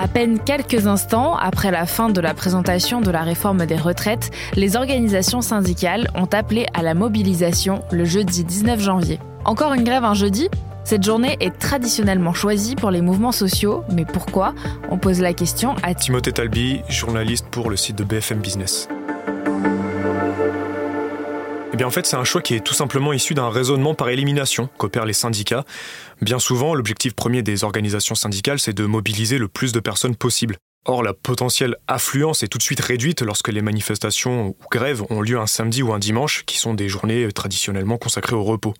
À peine quelques instants après la fin de la présentation de la réforme des retraites, les organisations syndicales ont appelé à la mobilisation le jeudi 19 janvier. Encore une grève un jeudi? Cette journée est traditionnellement choisie pour les mouvements sociaux, mais pourquoi? On pose la question à Timothée Talbi, journaliste pour le site de BFM Business. Eh bien en fait c'est un choix qui est tout simplement issu d'un raisonnement par élimination qu'opèrent les syndicats. Bien souvent l'objectif premier des organisations syndicales c'est de mobiliser le plus de personnes possible. Or, la potentielle affluence est tout de suite réduite lorsque les manifestations ou grèves ont lieu un samedi ou un dimanche, qui sont des journées traditionnellement consacrées au repos.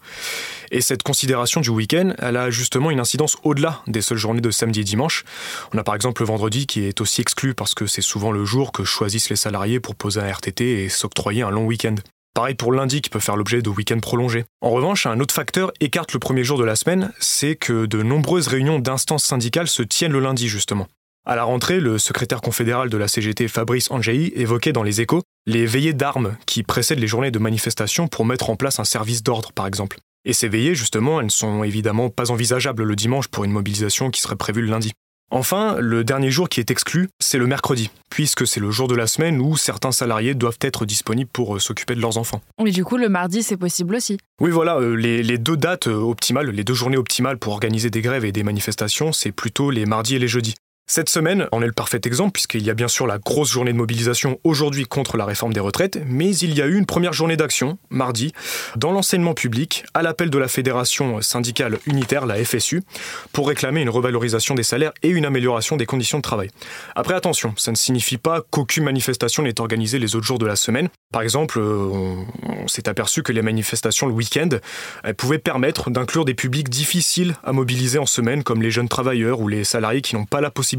Et cette considération du week-end, elle a justement une incidence au-delà des seules journées de samedi et dimanche. On a par exemple le vendredi qui est aussi exclu parce que c'est souvent le jour que choisissent les salariés pour poser un RTT et s'octroyer un long week-end. Pareil pour lundi qui peut faire l'objet de week-ends prolongés. En revanche, un autre facteur écarte le premier jour de la semaine, c'est que de nombreuses réunions d'instances syndicales se tiennent le lundi justement. À la rentrée, le secrétaire confédéral de la CGT Fabrice Angei évoquait dans les échos les veillées d'armes qui précèdent les journées de manifestation pour mettre en place un service d'ordre par exemple. Et ces veillées, justement, elles ne sont évidemment pas envisageables le dimanche pour une mobilisation qui serait prévue le lundi. Enfin, le dernier jour qui est exclu, c'est le mercredi, puisque c'est le jour de la semaine où certains salariés doivent être disponibles pour euh, s'occuper de leurs enfants. Mais du coup, le mardi, c'est possible aussi. Oui, voilà, euh, les, les, deux dates euh, optimales, les deux journées optimales pour organiser des grèves et des manifestations, c'est plutôt les mardis et les jeudis. Cette semaine en est le parfait exemple puisqu'il y a bien sûr la grosse journée de mobilisation aujourd'hui contre la réforme des retraites, mais il y a eu une première journée d'action, mardi, dans l'enseignement public, à l'appel de la Fédération syndicale unitaire, la FSU, pour réclamer une revalorisation des salaires et une amélioration des conditions de travail. Après attention, ça ne signifie pas qu'aucune manifestation n'est organisée les autres jours de la semaine. Par exemple, euh, on, s'est aperçu que les manifestations le week-end pouvaient permettre d'inclure des publics difficiles à mobiliser en semaine, comme les jeunes travailleurs ou les salariés qui n'ont pas la possibilité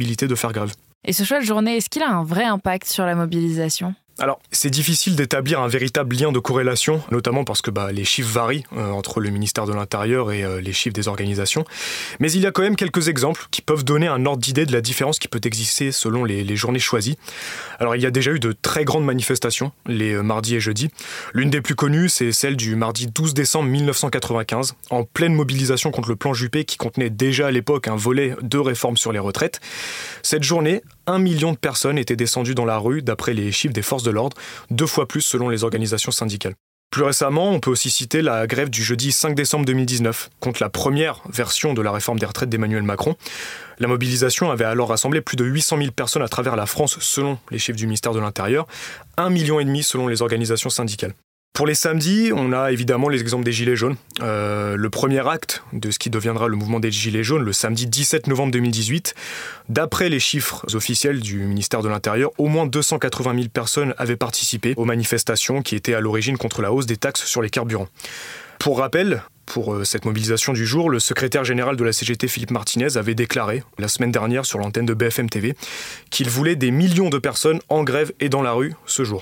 Et ce choix de journée, est-ce qu'il a un vrai impact sur la mobilisation? Alors, c'est difficile d'établir un véritable lien de corrélation, notamment parce que bah, les chiffres varient euh, entre le ministère de l'Intérieur et euh, les chiffres des organisations. Mais il y a quand même quelques exemples qui peuvent donner un ordre d'idée de la différence qui peut exister selon les, journées choisies. Alors, il y a déjà eu de très grandes manifestations, les euh, mardis et jeudis. L'une des plus connues, c'est celle du mardi 12 décembre 1995, en pleine mobilisation contre le plan Juppé qui contenait déjà à l'époque un volet de réforme sur les retraites. Cette journée, un million de personnes étaient descendues dans la rue d'après les chiffres des forces de l'ordre, deux fois plus selon les organisations syndicales. Plus récemment, on peut aussi citer la grève du jeudi 5 décembre 2019 contre la première version de la réforme des retraites d'Emmanuel Macron. La mobilisation avait alors rassemblé plus de 800 000 personnes à travers la France selon les chiffres du ministère de l'Intérieur, 1,5 million selon les organisations syndicales. Pour les samedis, on a évidemment les exemples des Gilets jaunes. Euh, le premier acte de ce qui deviendra le mouvement des Gilets jaunes, le samedi 17 novembre 2018, d'après les chiffres officiels du ministère de l'Intérieur, au moins 280 000 personnes avaient participé aux manifestations qui étaient à l'origine contre la hausse des taxes sur les carburants. Pour rappel, pour euh, cette mobilisation du jour, le secrétaire général de la CGT, Philippe Martinez, avait déclaré la semaine dernière sur l'antenne de BFM TV qu'il voulait des millions de personnes en grève et dans la rue ce jour.